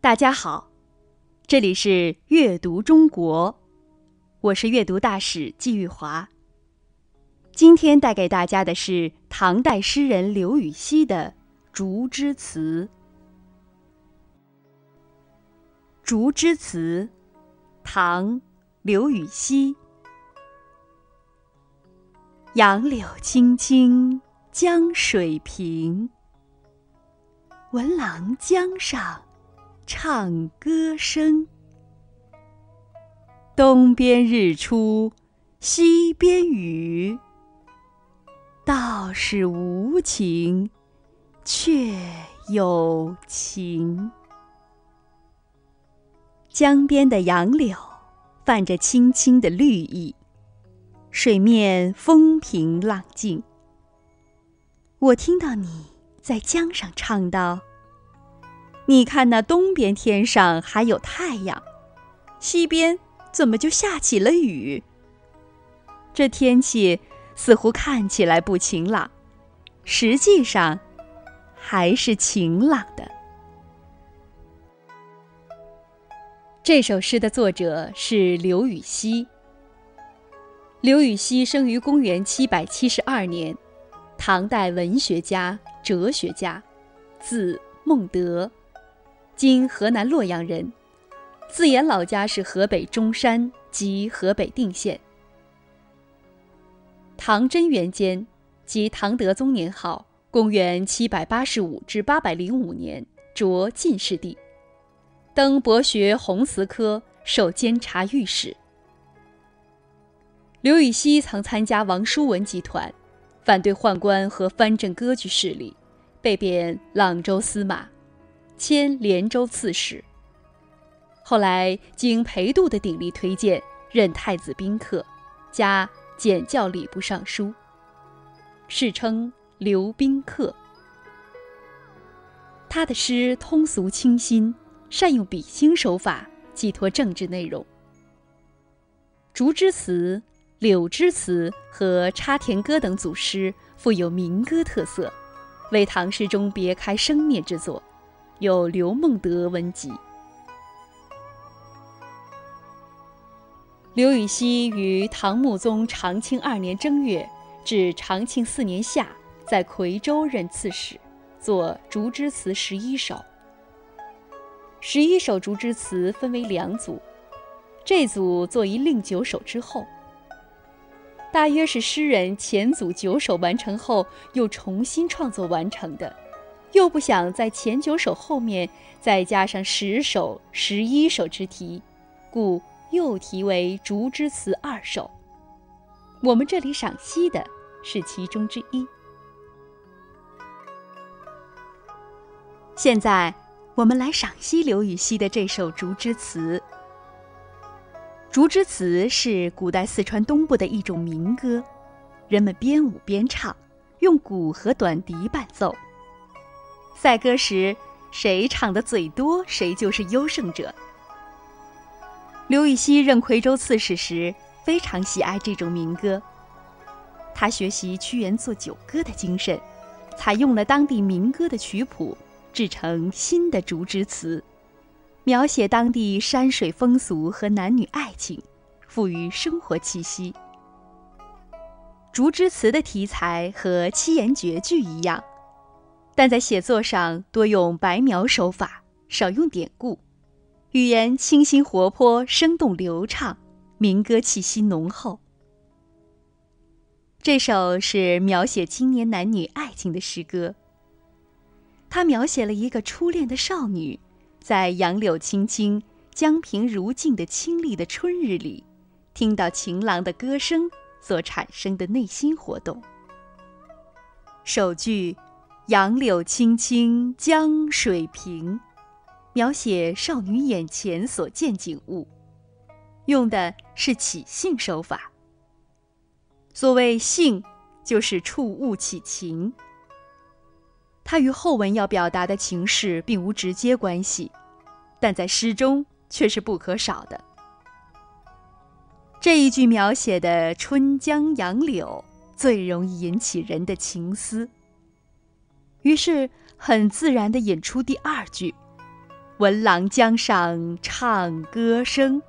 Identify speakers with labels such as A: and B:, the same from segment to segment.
A: 大家好，这里是阅读中国，我是阅读大使季玉华。今天带给大家的是唐代诗人刘禹锡的《竹枝词》。《竹枝词》，唐·刘禹锡。杨柳青青江水平，闻郎江上唱歌声。东边日出西边雨，道是无晴却有晴。江边的杨柳泛着青青的绿意，水面风平浪静。我听到你在江上唱道：“你看那东边天上还有太阳，西边怎么就下起了雨？这天气似乎看起来不晴朗，实际上还是晴朗的。”这首诗的作者是刘禹锡。刘禹锡生于公元七百七十二年，唐代文学家、哲学家，字孟德，今河南洛阳人，自言老家是河北中山及河北定县。唐贞元间，即唐德宗年号公元七百八十五至八百零五年，着进士第。登博学弘祠科，授监察御史。刘禹锡曾参加王叔文集团，反对宦官和藩镇割据势力，被贬朗州司马，迁连州刺史。后来经裴度的鼎力推荐，任太子宾客，加检校礼部尚书，世称刘宾客。他的诗通俗清新。善用比兴手法，寄托政治内容。竹枝词、柳枝词和插田歌等组诗富有民歌特色，为唐诗中别开生面之作，有刘孟德文集。刘禹锡于唐穆宗长庆二年正月至长庆四年夏，在夔州任刺史，作竹枝词十一首。十一首竹枝词分为两组，这组作于另九首之后，大约是诗人前组九首完成后又重新创作完成的，又不想在前九首后面再加上十首、十一首之题，故又题为竹枝词二首。我们这里赏析的是其中之一。现在。我们来赏析刘禹锡的这首《竹枝词》。《竹枝词》是古代四川东部的一种民歌，人们边舞边唱，用鼓和短笛伴奏。赛歌时，谁唱的最多，谁就是优胜者。刘禹锡任夔州刺史时，非常喜爱这种民歌。他学习屈原作酒歌的精神，采用了当地民歌的曲谱。制成新的竹枝词，描写当地山水风俗和男女爱情，赋予生活气息。竹枝词的题材和七言绝句一样，但在写作上多用白描手法，少用典故，语言清新活泼、生动流畅，民歌气息浓厚。这首是描写青年男女爱情的诗歌。他描写了一个初恋的少女，在杨柳青青、江平如镜的清丽的春日里，听到情郎的歌声所产生的内心活动。首句“杨柳青青江水平”，描写少女眼前所见景物，用的是起兴手法。所谓兴，就是触物起情。它与后文要表达的情势并无直接关系，但在诗中却是不可少的。这一句描写的春江杨柳最容易引起人的情思，于是很自然地引出第二句：“闻郎江上唱歌声。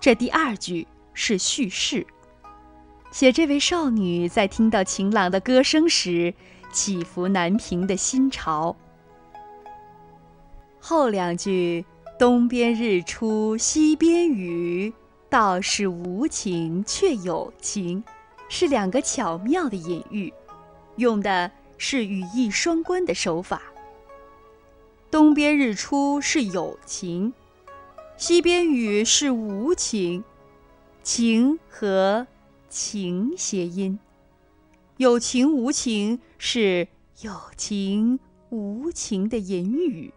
A: 这第二句是叙事，写这位少女在听到情郎的歌声时起伏难平的心潮。后两句“东边日出西边雨，道是无情却有情”，是两个巧妙的隐喻，用的是语义双关的手法。东边日出是有情，西边雨是无情，情和情谐音，有情无情是有情无情的隐语。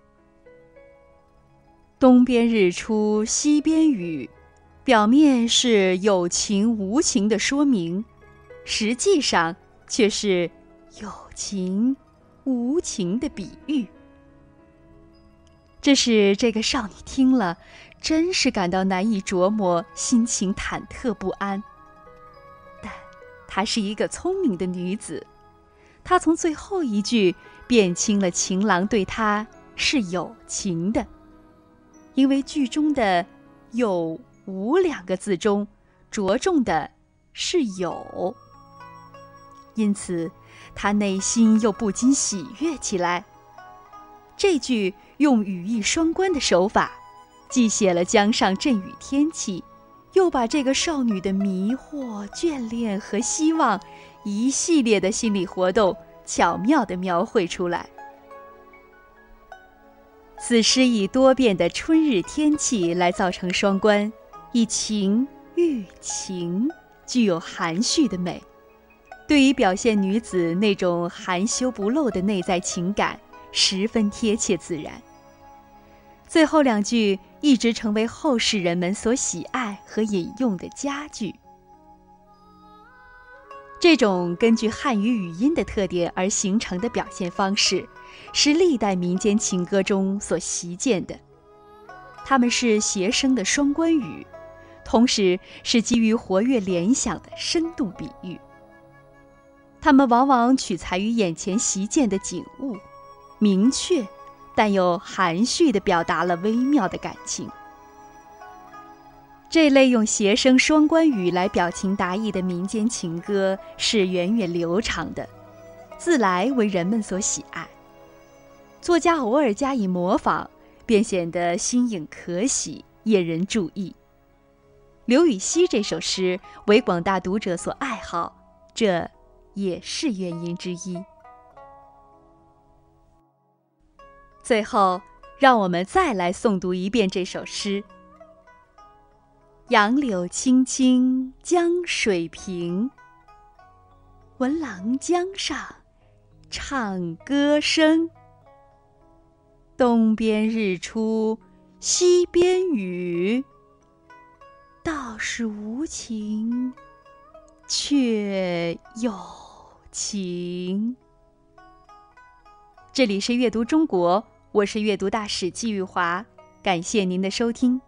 A: 东边日出西边雨，表面是有情无情的说明，实际上却是有情无情的比喻。这使这个少女听了，真是感到难以琢磨，心情忐忑不安。但她是一个聪明的女子，她从最后一句辨清了情郎对她是有情的。因为剧中的“有无”两个字中，着重的是“有”，因此他内心又不禁喜悦起来。这句用语义双关的手法，既写了江上阵雨天气，又把这个少女的迷惑、眷恋和希望一系列的心理活动巧妙地描绘出来。此诗以多变的春日天气来造成双关，以情喻情，具有含蓄的美。对于表现女子那种含羞不露的内在情感，十分贴切自然。最后两句一直成为后世人们所喜爱和引用的佳句。这种根据汉语语音的特点而形成的表现方式，是历代民间情歌中所习见的。它们是谐声的双关语，同时是基于活跃联想的生动比喻。他们往往取材于眼前习见的景物，明确但又含蓄地表达了微妙的感情。这类用谐声双关语来表情达意的民间情歌是源远流长的，自来为人们所喜爱。作家偶尔加以模仿，便显得新颖可喜，引人注意。刘禹锡这首诗为广大读者所爱好，这也是原因之一。最后，让我们再来诵读一遍这首诗。杨柳青青江水平，闻郎江上唱歌声。东边日出西边雨，道是无情却有请。这里是阅读中国，我是阅读大使季玉华，感谢您的收听。